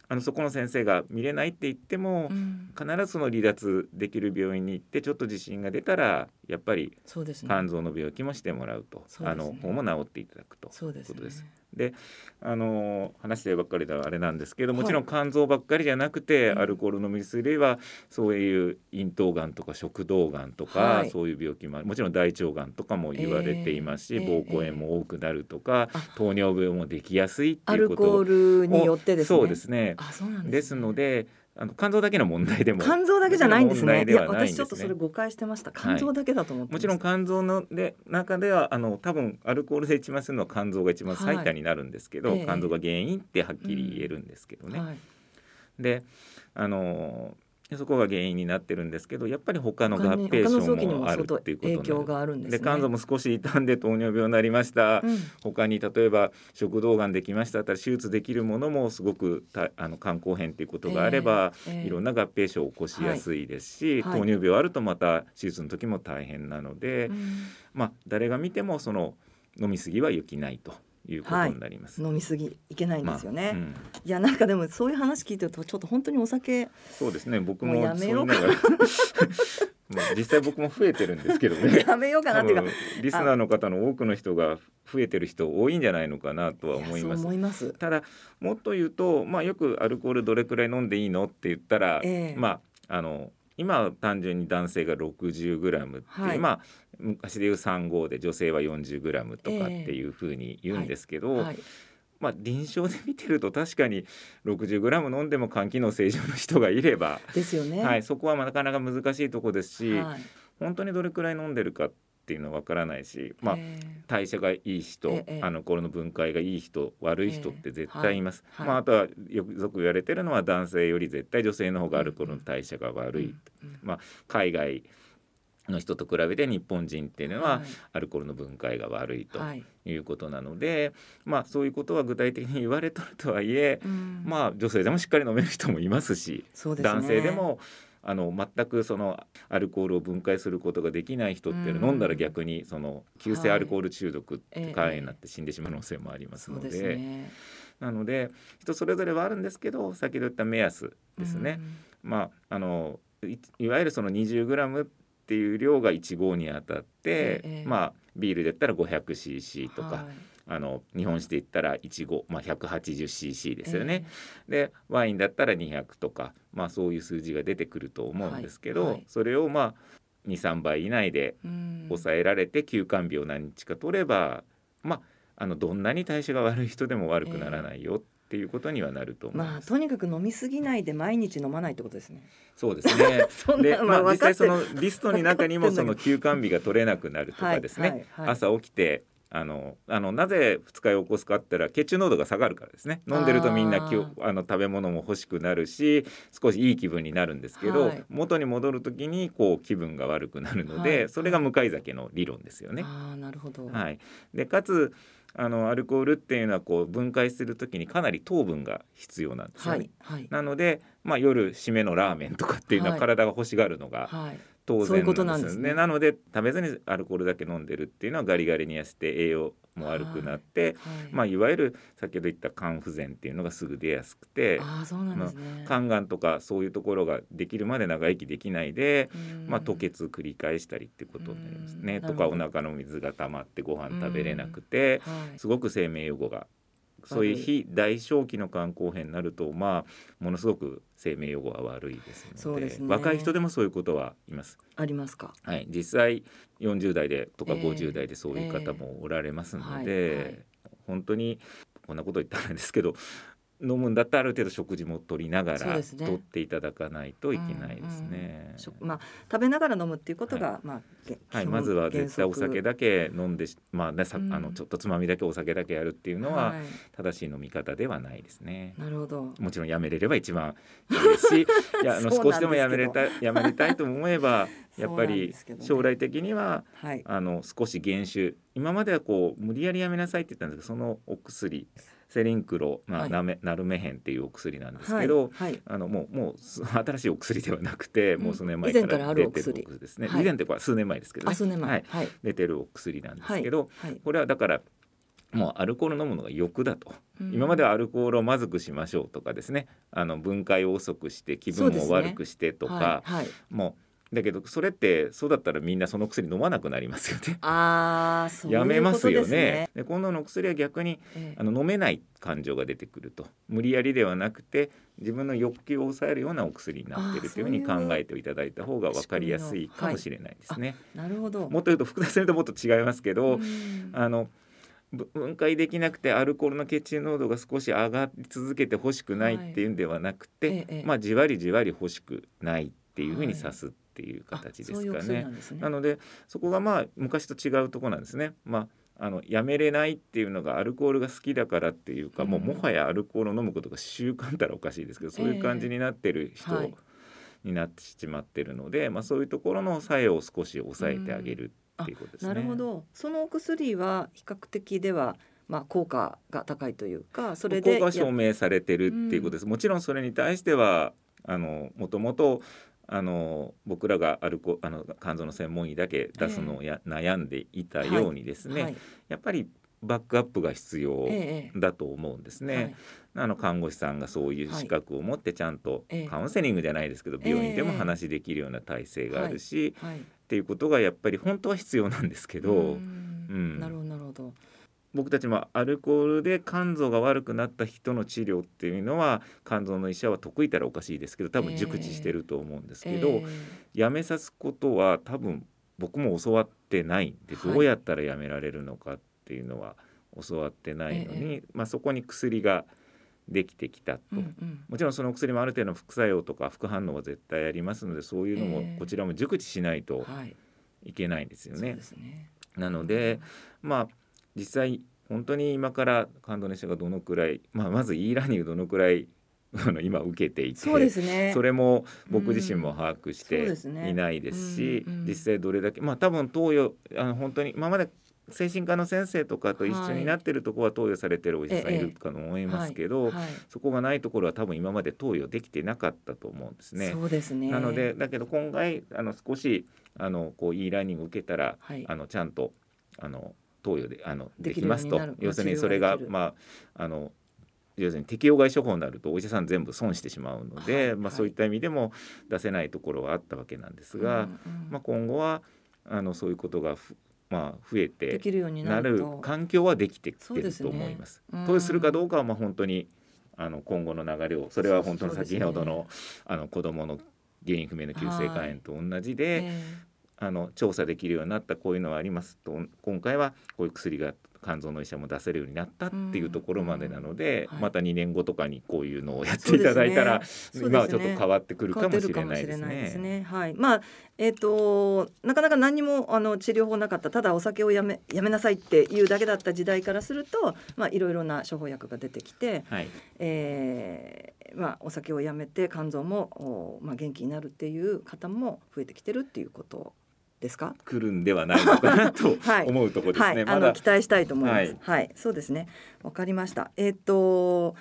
あのそこの先生が見れないって言っても、うん。必ずその離脱できる病院に行ってちょっと自信が出たらやっぱり。肝臓の病気もしてもらうと、あの方も治っていただくと。そうことです。であの話してばっかりではあれなんですけどもちろんはい肝臓ばっかりじゃなくて、うん。アルコール飲みすればそういう咽頭がんとか食道がんとか、はい。そういう病気ももちろん大腸がんとかも言われていますし、えー膀胱炎も多くなるとか、あ。糖尿病もできやすいってアルいうことコールによってですね。そうですね。あ、そうなんです、ね。ですのであの肝臓だけの問題でも肝臓だけじゃないんですね。いや問題ではないんですね私ちょっとそれ誤解してました。肝臓だけだと思ってましたもちろん肝臓ので中ではあの多分アルコールで一番するのは肝臓が一番最多になるんですけど、はいええ肝臓が原因ってはっきり言えるんですけどね。はい。であのそこが原因になってるんですけどやっぱり他の合併症もあるっていうことになる。影響があるんですね。で肝臓も少し傷んで糖尿病になりました、うん。他に例えば食道がんできました。だったら手術できるものもすごくたあの肝硬変っていうことがあれば、ええええ。いろんな合併症を起こしやすいですし、はい。糖尿病あるとまた手術の時も大変なので、うん。まあ誰が見てもその飲み過ぎは良きないとい。うことになります。飲みすぎいけないんまあですよね。うん。いやなんかでもそういう話聞いてるとちょっと本当にお酒そうですね。僕もやめようか まあ実際僕も増えてるんですけどね。やめようかな多っていうか。分リスナーの方の多くの人が増えてる人多いんじゃないのかなとは思います。ただもっと言うと、まあ、よくアルコールどれくらい飲んでいいのって言ったら、ええ。まああの今は単純に男性が 60g っていう、はいまあ昔でいう35で女性は 40g とかっていうふうに言うんですけど、はい。まあ、臨床で見てると確かに 60g 飲んでも肝機能正常の人がいれば、ですよね。はい、そこはなかなか難しいとこですし、はい本当にどれくらい飲んでるかっていうのはわからないし、まあ、え代謝がいい人、ええあのこの分解がいい人悪い人って絶対います、まあ、あとはよくよく言われてるのは男性より絶対女性の方がアルコールの代謝が悪い、まあ、海外の人と比べて日本人っていうのははい。アルコールの分解が悪いとはい。いうことなので、まあそういうことは具体的に言われとるとはいえ、うん。まあ女性でもしっかり飲める人もいますしね。男性でもあの全くそのアルコールを分解することができない人っていうのはうん。飲んだら逆にその急性アルコール中毒っええて肝炎になって死んでしまう可能性もありますので,、すね。なので人それぞれはあるんですけど先ほど言った目安ですね、まああのいいわゆるその 20g っていう量が1合にあたって、ええ。まあビールで言ったら 500cc とか、はいあの日本酒で言ったら1合、まあ、180cc ですよね。でワインだったら200とか、まあ、そういう数字が出てくると思うんですけど、はいはい。それをまあ23倍以内で抑えられて休肝日を何日か取れば、まああのどんなに代謝が悪い人でも悪くならないよっていうことにはなると思いまあます。とにかく飲みすぎないで毎日飲まないってことですね。そうですね。で、なまあまあ、実際そのリストの中にもその休肝日が取れなくなるとかですね、はいはいはい。朝起きてあのあのなぜ二日酔いを起こすかって言ったら血中濃度が下がるからですね。飲んでるとみんなきょあの食べ物も欲しくなるし少しいい気分になるんですけど、はい。元に戻る時にこう気分が悪くなるので、はい。それが向かい酒の理論ですよね。ああなるほど。はい、でかつあのアルコールっていうのはこう分解する時にかなり糖分が必要なんですよはね。い。はい。なので、まあ、夜締めのラーメンとかっていうのははい。体が欲しがるのがはい。当然ななんですよね。なので食べずにアルコールだけ飲んでるっていうのはガリガリに痩せて栄養も悪くなって、はいまあ、いわゆる先ほど言った肝不全っていうのがすぐ出やすくてああそうなんですね。肝がんとかそういうところができるまで長生きできないで、うん。まあ、吐血繰り返したりってことになりますね。うん。とかお腹の水が溜まってご飯食べれなくて、はい。すごく生命予後がそういう非大正期の肝硬変になるとまあものすごく生命予後は悪いですのでね。若い人でもそういうことはいます。ありますか？はい、実際40代でとかええ50代でそういう方もおられますので、ええはい。はい。本当にこんなこと言ったらあれですけど飲むんだったらある程度食事も取りながらね取っていただかないといけないですね。しょまあ食べながら飲むっていうことが、まあげはい、まずは絶対お酒だけ飲んでしまあねさ、うんあのちょっとつまみだけお酒だけやるっていうのははい正しい飲み方ではないですね。なるほど。もちろんやめれれば一番いいですし いやあの少しでもやめれた やめれたいと思えば やっぱり将来的にははい。あの少し減酒今まではこう無理やりやめなさいって言ったんですけどそのお薬セリンクロ、まあはいナルメヘンっていうお薬なんですけど、はい。はいあのもうもうす 新しいお薬ではなくて、うんもう数年前からあるお出て薬るですね、はい以前っていうか数年前ですけどねあ、数年前。はい、はい。出てるお薬なんですけど、はい。これはだからもうアルコール飲むのが欲だと、うん今まではアルコールをまずくしましょうとかですねあの分解を遅くして気分を悪くしてとか、はい。はい。もうだけどそれってそうだったらみんなその薬飲まなくなりますよね。ああ、そういうやめますよね。。で今度の薬は逆にええあの飲めない感情が出てくると無理やりではなくて自分の欲求を抑えるようなお薬になっているというふうに考えていただいた方が分かりやすいかもしれないですね。なるほど。もっと言うと複雑に言うともっと違いますけど、うんあのぶ分解できなくてアルコールの血中濃度が少し上がり続けて欲しくないっていうんではなくて、ええええまあじわりじわり欲しくないっていうふうに指すっていう形ですかね。薬なのでそこがまあ昔と違うところなんですね。まああのやめれないっていうのがアルコールが好きだからっていうか、うんもうもはやアルコールを飲むことが習慣ったらおかしいですけどそういう感じになってる人はいになってしまってるので、まあ、そういうところの作用を少し抑えてあげるっていうことですね。なるほど。そのお薬は比較的ではまあ効果が高いというか、それで効果が証明されてるっていうことです。もちろんそれに対してはあのもともとあの僕らがアルコあの肝臓の専門医だけ出すのをや、悩んでいたようにですね、はい。やっぱりバックアップが必要ええだと思うんですね。はいあの看護師さんがそういう資格を持ってちゃんとええカウンセリングじゃないですけど病院でもええ話できるような体制があるし、はい。っていうことがやっぱり本当は必要なんですけど、なるほどなるほど。僕たちもアルコールで肝臓が悪くなった人の治療っていうのは肝臓の医者は得意たらおかしいですけど多分熟知してると思うんですけど、ええやめさすことは多分僕も教わってないんではいどうやったらやめられるのかっていうのは教わってないのに、まあ、そこに薬ができてきたと。うんうんもちろんその薬もある程度の副作用とか副反応は絶対ありますのでそういうのもええこちらも熟知しないとはい。いけないんですよねそうで。すね。なのでまあ実際本当に今から感動の人がどのくらい、まあ、まず e ラーニングどのくらい あの今受けていてそうですね。それも僕自身も把握していないですし、うんうん実際どれだけまあ多分投与あの本当に今まで精神科の先生とかと一緒になってるところは投与されてるお医者さんいるかと思いますけど、はいはいそこがないところは多分今まで投与できてなかったと思うんですね。そうですね。なのでだけど今回あの少しあのこう e ラーニングを受けたら、はいあのちゃんとあの投与であのできますと。要するにそれがまああの要するに適用外処方になるとお医者さん全部損してしまうので、まあ、はい。はいそういった意味でも出せないところはあったわけなんですが、うんうんまあ、今後はあのそういうことがふ、まあ、増えでてきるようにななる。環境はできてきてると思います。うん。投与するかどうかはまあ本当にあの今後の流れをそれは本当の先ほどの,、あの子どもの原因不明の急性肝炎と同じで、えあの調査できるようになったこういうのはありますと今回はこういう薬が肝臓の医者も出せるようになったっていうところまでなので、また2年後とかにこういうのをやっていただいたら、そうですね今はちょっと変わってくるかもしれないですね。すね。はい。まあえっ、となかなか何にもあの治療法なかったただお酒をやめやめなさいっていうだけだった時代からすると、まあいろいろな処方薬が出てきて、はい、えーまあお酒をやめて肝臓もおまあ元気になるっていう方も増えてきてるっていうことですか？来るんではないのかなと はい思うところですね。はい、あの期待したいと思います。ははいい、そうですね。わかりました。えっ、と。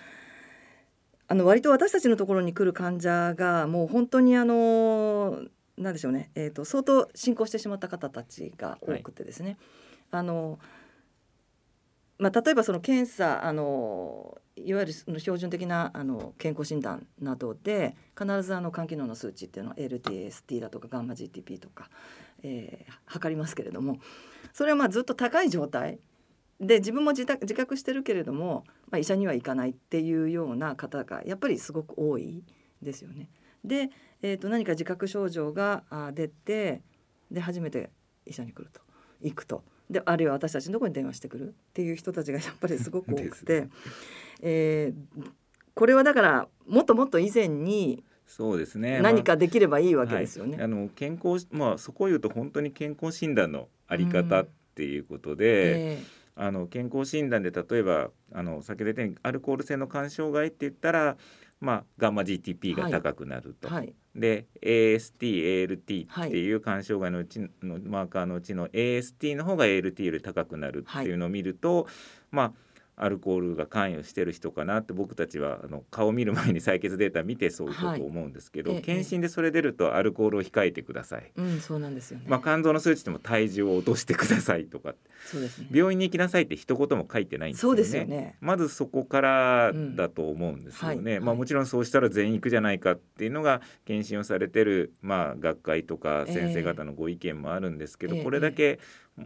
あの割と私たちのところに来る患者がもう本当にあのなんでしょうね、えー、と相当進行してしまった方たちが多くてですね、あのまあ、例えばその検査あのいわゆるその標準的なあの健康診断などで必ずあの肝機能の数値っていうのは LTST だとかガンマ GTP とか、えー測りますけれどもそれはまあずっと高い状態。で自分も自覚自覚してるけれども、まあ、医者には行かないっていうような方がやっぱりすごく多いですよね。で、えー、と何か自覚症状があ出てで初めて医者に来ると。行くと。であるいは私たちのところに電話してくるっていう人たちがやっぱりすごく多くて、えーこれはだからもっともっと以前にそうですね。何かできればいいわけですよね。はい、あの健康まあそこを言うと本当に健康診断のあり方っていうことで、えあの健康診断で例えばあの先ほど言ったようにアルコール性の肝障害って言ったら、まあ、ガンマ GTP が高くなると。えはい。で AST、ALT っていう肝障害のうちのマーカーのうちの AST の方が ALT より高くなるっていうのを見ると、まあアルコールが関与してる人かなって僕たちはあの顔見る前に採血データ見てそういうことを思うんですけど、はいええ検診でそれ出るとアルコールを控えてください、うんそうなんですよね。まあ、肝臓の数値でも体重を落としてくださいとかそうですね。病院に行きなさいって一言も書いてないんですよね。そうですよね。まずそこからだと思うんですよね。うんはいはいまあもちろんそうしたら全員行くじゃないかっていうのが検診をされてるまあ学会とか先生方のご意見もあるんですけど、ええこれだけ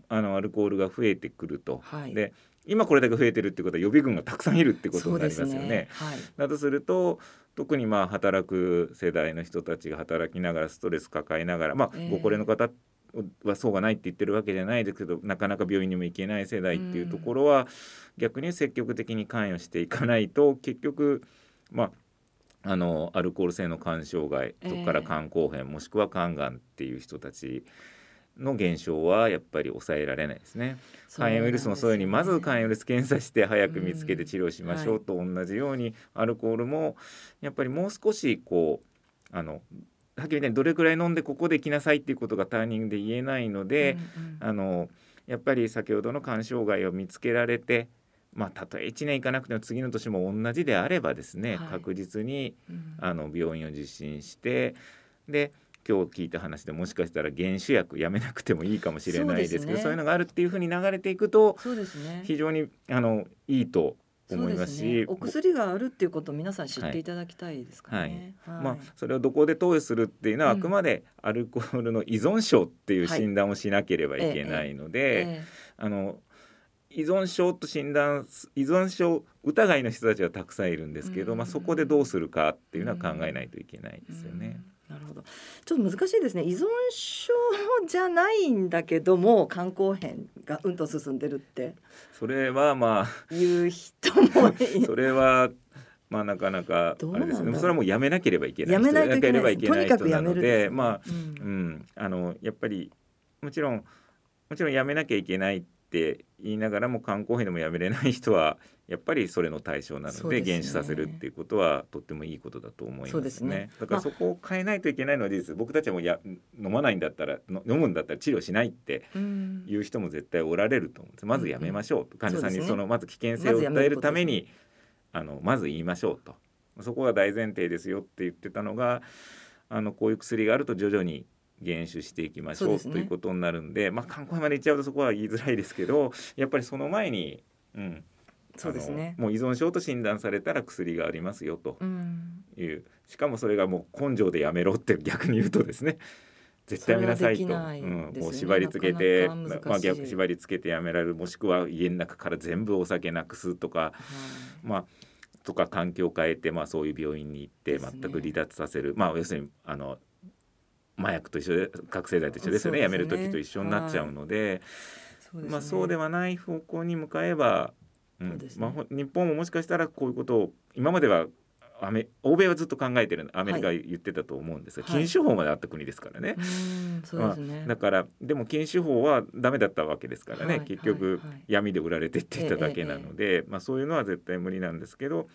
あのアルコールが増えてくると、はいで今これだけ増えてるってことは予備軍がたくさんいるってことになり。ますよね。はい。だとすると特にまあ働く世代の人たちが働きながらストレス抱えながらまあええご高齢の方はそうがないって言ってるわけじゃないですけどなかなか病院にも行けない世代っていうところは逆に積極的に関与していかないと結局まああのアルコール性の肝障害そこからええ肝硬変もしくは肝がんっていう人たちの減少はやっぱり抑えられないですね。肝炎ウイルスもそういうふうにまず肝炎ウイルス検査して早く見つけて治療しましょうと同じようにアルコールもやっぱりもう少しこうあのはっきり言ってどれくらい飲んでここで来なさいっていうことがターニングで言えないので、うんうんあのやっぱり先ほどの肝障害を見つけられてまあたとえ1年いかなくても次の年も同じであればですね、はい。確実にうん。あの病院を受診してで今日聞いた話でもしかしたら原種薬やめなくてもいいかもしれないですけどそう,、ね。いうのがあるっていうふうに流れていくとそうですね。非常にあのいいと思いますしね、お薬があるっていうことを皆さん知っていただきたいですからね。はい。まあ、それをどこで投与するっていうのはあうん。くまでアルコールの依存症っていうはい。診断をしなければいけないので、えあの依存症と診断す依存症疑いの人たちはたくさんいるんですけど、うん。まあ、そこでどうするかっていうのは考えないといけないえですよね。うんなるほど。ちょっと難しいですね。依存症じゃないんだけども肝硬変がうんと進んでるって。それはまいう人もあそれはまあなかなかあれですね。それはもうやめなければいけないやめなければいけない。人なのとにかくやめるでまあうん。うん、あのやっぱりもちろんもちろんやめなきゃいけないって言いながらも肝硬変でもやめれない人はやっぱりそれの対象なので減酒させるっていうことはとってもいいことだと思いますね。すね。だからそこを変えないといけないのは事実。僕たちはもうや飲まないんだったらの飲むんだったら治療しないってうん。いう人も絶対おられると思うんです。まずやめましょうと、患者さんにそのまず危険性を訴えるためにあのまず言いましょうと。そこが大前提ですよって言ってたのがあのこういう薬があると徐々に減酒していきましょうね。ということになるんでまあ肝硬変までいっちゃうとそこは言いづらいですけどやっぱりその前に、うん、そうですね。もう依存症と診断されたら薬がありますよと。うん。いう。しかもそれがもう根性でやめろって逆に言うとですね。絶対やめなさいと、それはできないうん、ですよね。こう縛り付けてまあ、逆縛り付けてやめられるもしくは家の中から全部お酒なくすとか、はい。まあ、とか環境を変えて、まあ、そういう病院に行って全く離脱させる、まあ要するにあの麻薬と一緒で覚醒剤と一緒ですよね。ね。やめる時と一緒になっちゃうので。そうですね。まあ、そうではない方向に向かえば、うん。ね。まあ、ほ日本ももしかしたらこういうことを今まではアメ欧米はずっと考えてるアメリカは言ってたと思うんですが、はい。禁酒法まであった国ですからね。うんそうですね、だからでも禁酒法はダメだったわけですからね、はい結局、はい。はい闇で売られてっていっただけなので、まあ、そういうのは絶対無理なんですけど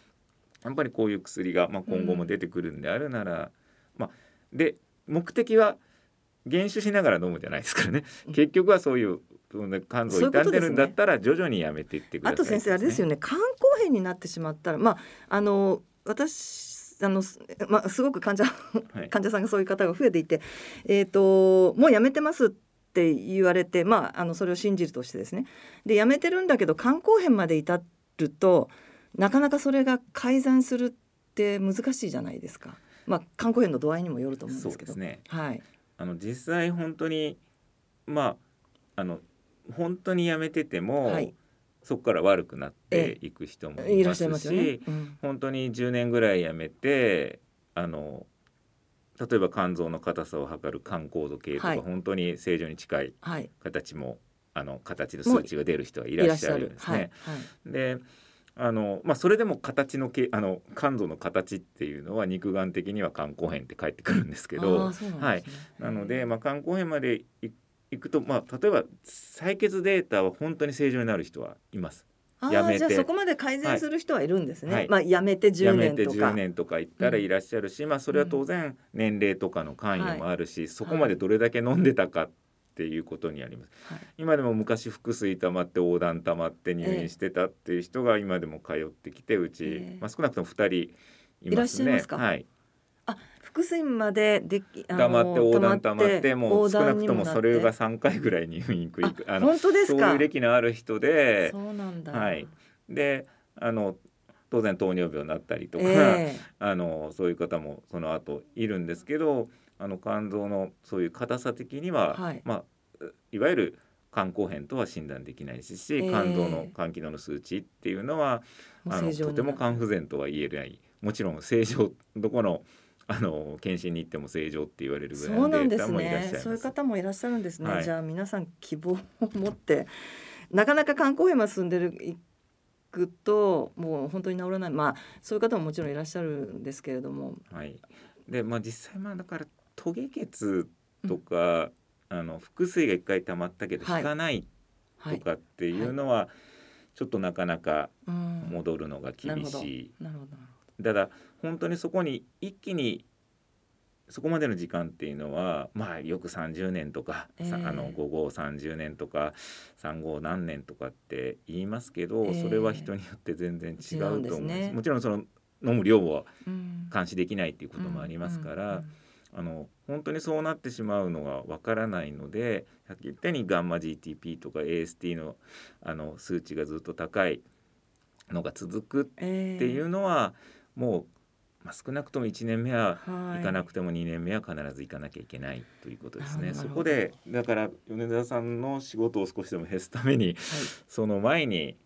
やっぱりこういう薬が、まあ、今後も出てくるんであるなら、まあ、で目的は減酒しながら飲むじゃないですからね、うん。結局はそういう肝臓を傷んでるんだったら徐々にやめていってくださいあと先生あれですよね。ね肝硬変になってしまったらまああの私あのすまあすごく患者はい患者さんがそういう方が増えていてえっ、ともうやめてますって言われてまああのそれを信じるとしてですねでやめてるんだけど肝硬変まで至るとなかなかそれが改善するって難しいじゃないですか。まあ肝硬変の度合いにもよると思うんですけど。そうですねはい。あの実際本当にまああの本当にやめてても、はいそこから悪くなっていく人もいいらっしゃいますし。うん本当に10年ぐらいやめてあの例えば肝臓の硬さを測る肝高度計とか、はい本当に正常に近いはい。形もあの形の数値が出る人はいらっしゃるんですね。はいはい。であのまあ、それでも形のけあの肝臓の形っていうのは肉眼的には肝硬変って返ってくるんですけどねはい、なので、まあ、肝硬変までいいくと、まあ、例えば採血データは本当に正常になる人はいます。あやめて。ーじゃあそこまで改善する人はいるんですね、はい。まあやめて10やめて年とか10年とか言ったらいらっしゃるし、まあ、それは当然年齢とかの関与もあるし、そこまでどれだけ飲んでたかっていうことにあります。はい。今でも昔腹水溜まって横断溜まって入院してたっていう人が今でも通ってきてうち、ええ。まあ、少なくとも2人いいらっますね。しゃいますか？はい、あ腹水までできあの溜まって横断溜まってもう横少なくともそれが3回ぐらい入院繰りああのそういう歴のある人でそうなんだ。はい。であの当然糖尿病になったりとか、え あのそういう方もその後いるんですけどあの肝臓のそういう硬さ的には、はい。まあいわゆる肝硬変とは診断できないですし、ええ。肝臓の肝機能の数値っていうのはあのとても肝不全とは言えない。もちろん正常どこのあの検診に行っても正常って言われるぐらいのデータもいらっしゃいます。ねそういう方もいらっしゃるんですね、はい。じゃあ皆さん希望を持ってなかなか肝硬変まで進んでるいくともう本当に治らない。まあそういう方ももちろんいらっしゃるんですけれども。はい、でまあ実際まあだからトゲ血とか、あの腹水が一回溜まったけどはい。引かないはいとかっていうのは、ちょっとなかなかうん。戻るのが厳しい。なるほど。なるただ本当にそこに一気にそこまでの時間っていうのはまあよく30年とか、さえ。えあの5号30年とか3号何年とかって言いますけど、ええ。それは人によって全然違うと思うんですね。もちろんその飲む量は監視できないっていうこともありますから、あの本当にそうなってしまうのがわからないのでさっき言ったようにガンマ GTP とか AST のあの数値がずっと高いのが続くっえていうのは、もう、まあ、少なくとも1年目ははい。行かなくても2年目は必ず行かなきゃいけないということですね。なるほど。そこでだから米沢さんの仕事を少しでも減らすためにその前に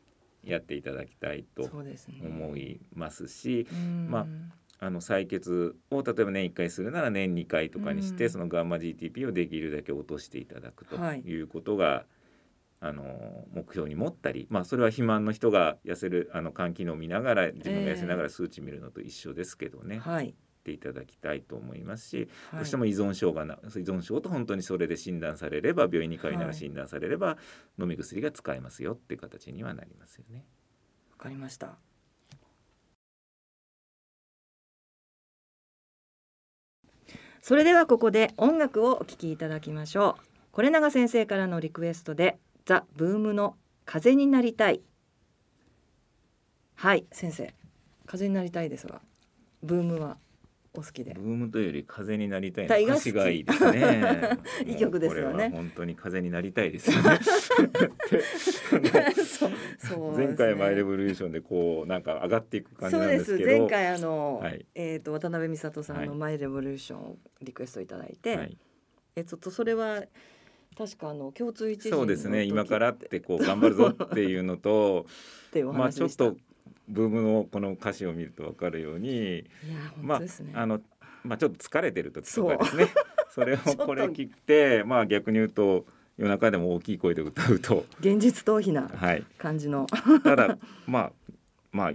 やっていただきたいと思いますし、うん。まあの採血を例えば年1回するなら年2回とかにして、うん。そのガンマ GTP をできるだけ落としていただくとはい。いうことが、あの目標に持ったり、まあ、それは肥満の人が痩せるあの肝機能を見ながら自分が痩せながら数値見るのと一緒ですけどね、やっはい。ていただきたいと思いますし、はい。どうしても依存症がな依存症と本当にそれで診断されれば病院に通いながはい。ら診断されれば、飲み薬が使えますよっていう形にはなりますよね。わかりました。それではここで音楽をお聴きいただきましょう。これ永先生からのリクエストでザ・ブームの風になりたい。はい先生。風になりたいですがブームはお好きで。ブームというより風になりたいの歌詞がいいですね。いい曲ですよね。本当に風になりたいですよ ね。前回マイレボリューションでこうなんか上がっていく感じそうでなんですけど。す。前回あの、はい。えっ、と渡辺美里さんのはい。マイレボリューションをリクエストいただいて、はい、えちょっとそれは確かあの共通一時そうですね今からってこう頑張るぞっていうのと まあ。ちょっとブームのこの歌詞を見ると分かるようにいやま。ああのまあちょっと疲れてる時とかですねそれを これ聞いてまあ逆に言うと夜中でも大きい声で歌うと現実逃避なはい感じのただ まあまあ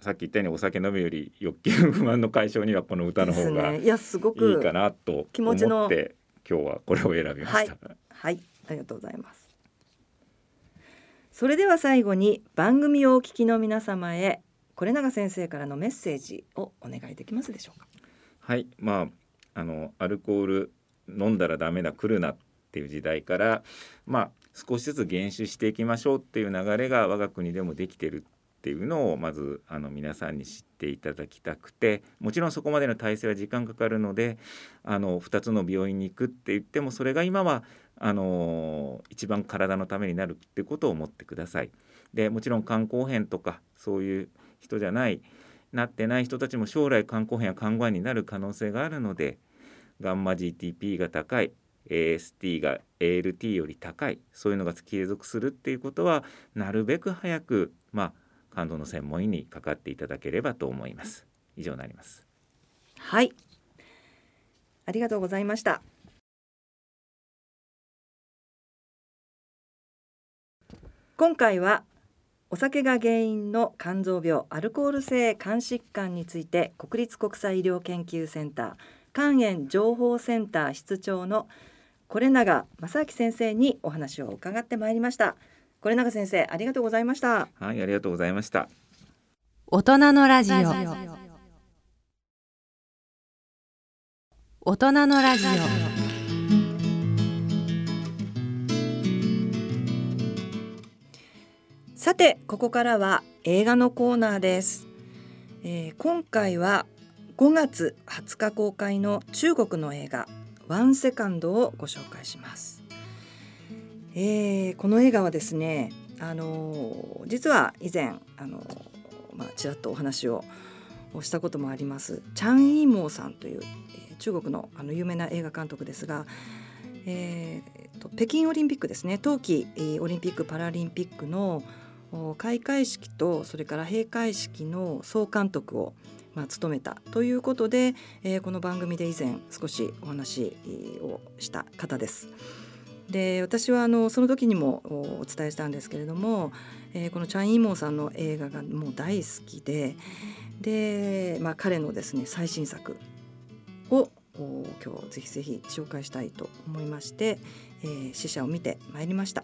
さっき言ったようにお酒飲むより欲求不満の解消にはこの歌の方がね。いやすごくいいかなと気持ちの思って今日はこれを選びました。はいはいありがとうございます。それでは最後に番組をお聞きの皆様へこれ永先生からのメッセージをお願いできますでしょうか？はい、まああのアルコール飲んだらダメだ来るなっていう時代からまあ少しずつ減酒していきましょうっていう流れが我が国でもできてるっていうのをまずあの皆さんに知っていただきたくてもちろんそこまでの体制は時間かかるのであの2つの病院に行くって言ってもそれが今はあの一番体のためになるってことを思ってください。でもちろん肝硬変とかそういう人じゃないなってない人たちも将来肝硬変や肝がんになる可能性があるのでガンマ GTP が高い AST が ALT より高いそういうのが継続するっていうことはなるべく早くまあ肝臓の専門医にかかっていただければと思います以上になりますはい。ありがとうございました。今回はお酒が原因の肝臓病アルコール性肝疾患について国立国際医療研究センター肝炎情報センター室長の是永正明先生にお話を伺ってまいりました。是永先生ありがとうございましたはいありがとうございました。大人のラジオ。大人のラジオ。さてここからは映画のコーナーです、えー今回は5月20日公開の中国の映画ワンセカンドをご紹介します、えーこの映画はですねあのー実は以前あのーまあちらっとお話ををしたこともありますチャン・イーモーさんという、えー中国のあの有名な映画監督ですが、えーと北京オリンピックですね。冬季オリンピック・パラリンピックの開会式とそれから閉会式の総監督を、まあ、務めたということで、えーこの番組で以前少しお話をした方です。で私はあのその時にもお伝えしたんですけれども、えーこのチャン・イーモーさんの映画がもう大好きでで、まあ、彼のですね最新作を今日ぜひぜひ紹介したいと思いまして、えー死者を見てまいりました。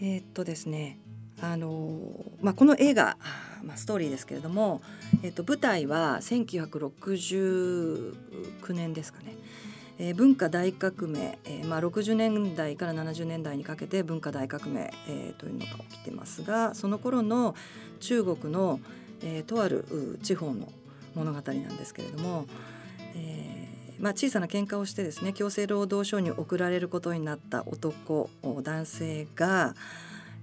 えーっとですねあのまあ、この映画、まあ、ストーリーですけれども、えっと舞台は1969年ですかね、えー文化大革命、えーまあ、60年代から70年代にかけて文化大革命、えーというのが起きてますがその頃の中国の、えーとある地方の物語なんですけれども、えーまあ、小さな喧嘩をしてですね強制労働省に送られることになった男男性が、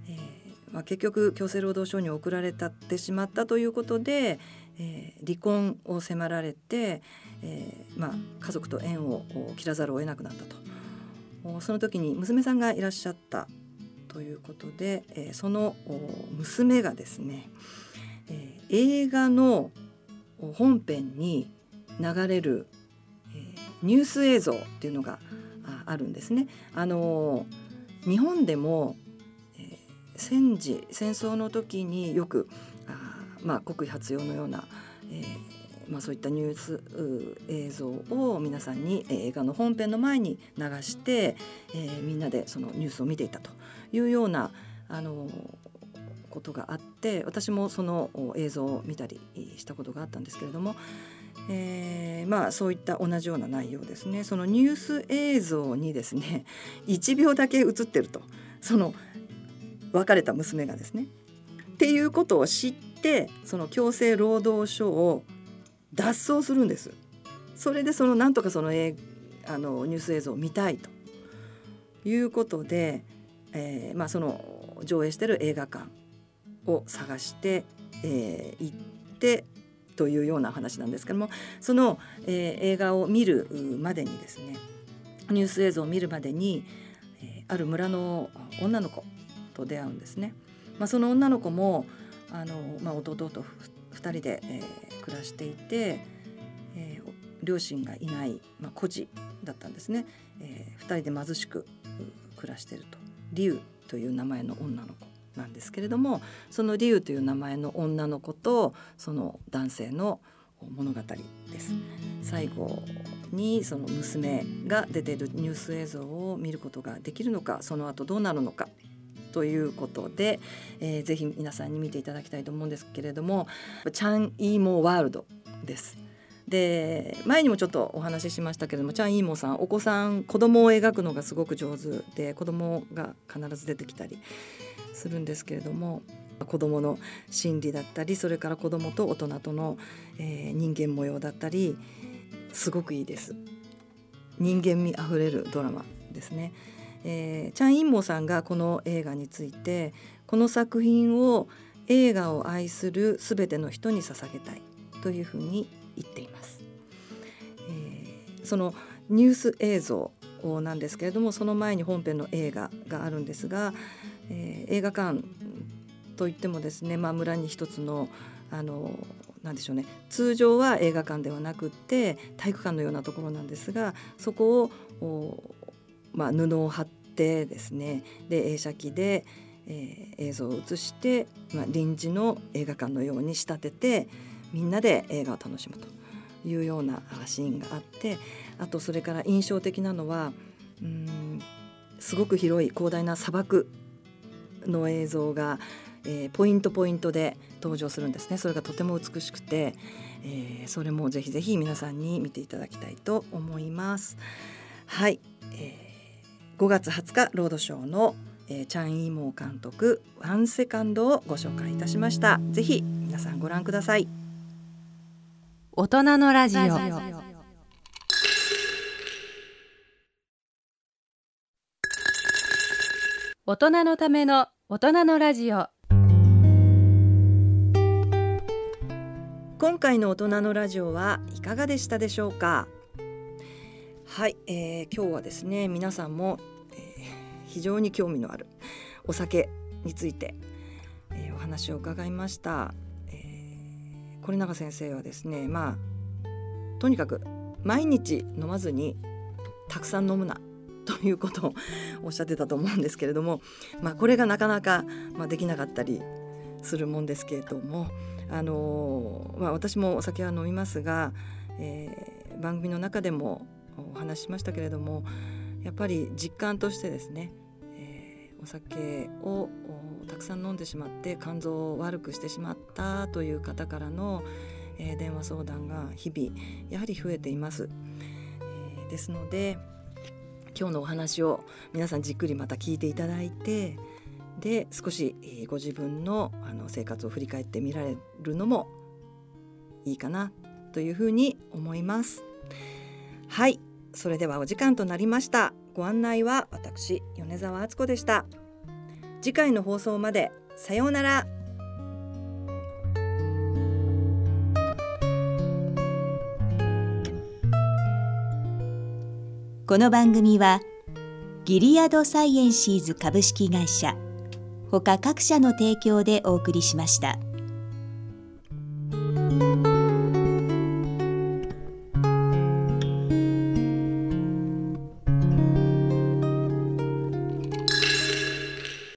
えーまあ、結局強制労働省に送られたってしまったということで、えー離婚を迫られて、えーまあ、家族と縁を切らざるを得なくなったと。その時に娘さんがいらっしゃったということで、えーその娘がですね、えー映画の本編に流れる、ニュース映像っていうのがあるんですね。あの日本でも、えー戦時戦争の時によくあ、まあ、国威発揚のような、えーまあ、そういったニュース映像を皆さんに映画の本編の前に流して、えーみんなでそのニュースを見ていたというようなあのことがあって私もその映像を見たりしたことがあったんですけれども、えーまあそういった同じような内容ですね。そのニュース映像にですね 1秒だけ映ってると。その別れた娘がですね。っていうことを知ってその強制労働省を脱走するんです。それでそのなんとかそのあのニュース映像を見たいと。いうことで、えーまあ、その上映してる映画館を探して、えー行ってというような話なんですけどもその、えー映画を見るまでにですねニュース映像を見るまでに、えーある村の女の子と出会うんですね。まあ、その女の子もあの、まあ、弟と2人で、えー暮らしていて、えー両親がいない、まあ、孤児だったんですね、え2人で貧しく暮らしていると。リュウという名前の女の子。なんですけれどもそのリュウという名前の女の子とその男性の物語です。最後にその娘が出ているニュース映像を見ることができるのかその後どうなるのかということで、えーぜひ皆さんに見ていただきたいと思うんですけれどもチャン・イーモーワールドです。で前にもちょっとお話ししましたけれどもチャン・イーモーさんお子さん子供を描くのがすごく上手で子供が必ず出てきたりするんですけれども子供の心理だったりそれから子供と大人との、えー人間模様だったりすごくいいです。人間味あふれるドラマですね。えーチャン・インモさんがこの映画についてこの作品を映画を愛するすべての人に捧げたいというふうに言っています。えーそのニュース映像なんですけれどもその前に本編の映画があるんですが、えー映画館といってもですね、まあ、村に一つのあのなんでしょうね通常は映画館ではなくって体育館のようなところなんですがそこをおまあ、布を貼ってですねで映写機で、えー映像を映して、まあ、臨時の映画館のように仕立ててみんなで映画を楽しむというようなシーンがあってあとそれから印象的なのはうんすごく広い広大な砂漠の映像が、えーポイントポイントで登場するんですねそれがとても美しくて、えーそれもぜひぜひ皆さんに見ていただきたいと思います。はい、えー5月20日ロードショーの、えーチャン・イーモー監督「ワンセカンドをご紹介いたしました。ぜひ皆さんご覧ください。大人のラジオ大人のための大人のラジオ。今回の大人のラジオはいかがでしたでしょうか？はい、えー今日はですね皆さんも、えー非常に興味のあるお酒について、えーお話を伺いました、えー、是永先生はですねまあとにかく毎日飲まずにたくさん飲むなということをおっしゃってたと思うんですけれども、まあ、これがなかなか、まあ、できなかったりするもんですけれども、あのまあ、私もお酒は飲みますが、えー番組の中でもお話ししましたけれどもやっぱり実感としてですね、えーお酒をたくさん飲んでしまって肝臓を悪くしてしまったという方からの、えー電話相談が日々やはり増えています。えですので今日のお話を皆さんじっくりまた聞いていただいてで少しえご自分のあの生活を振り返ってみられるのもいいかなというふうに思います。はい。それではお時間となりました。ご案内は私米澤敦子でした。次回の放送までさようなら。この番組はギリアドサイエンシーズ株式会社ほか各社の提供でお送りしました。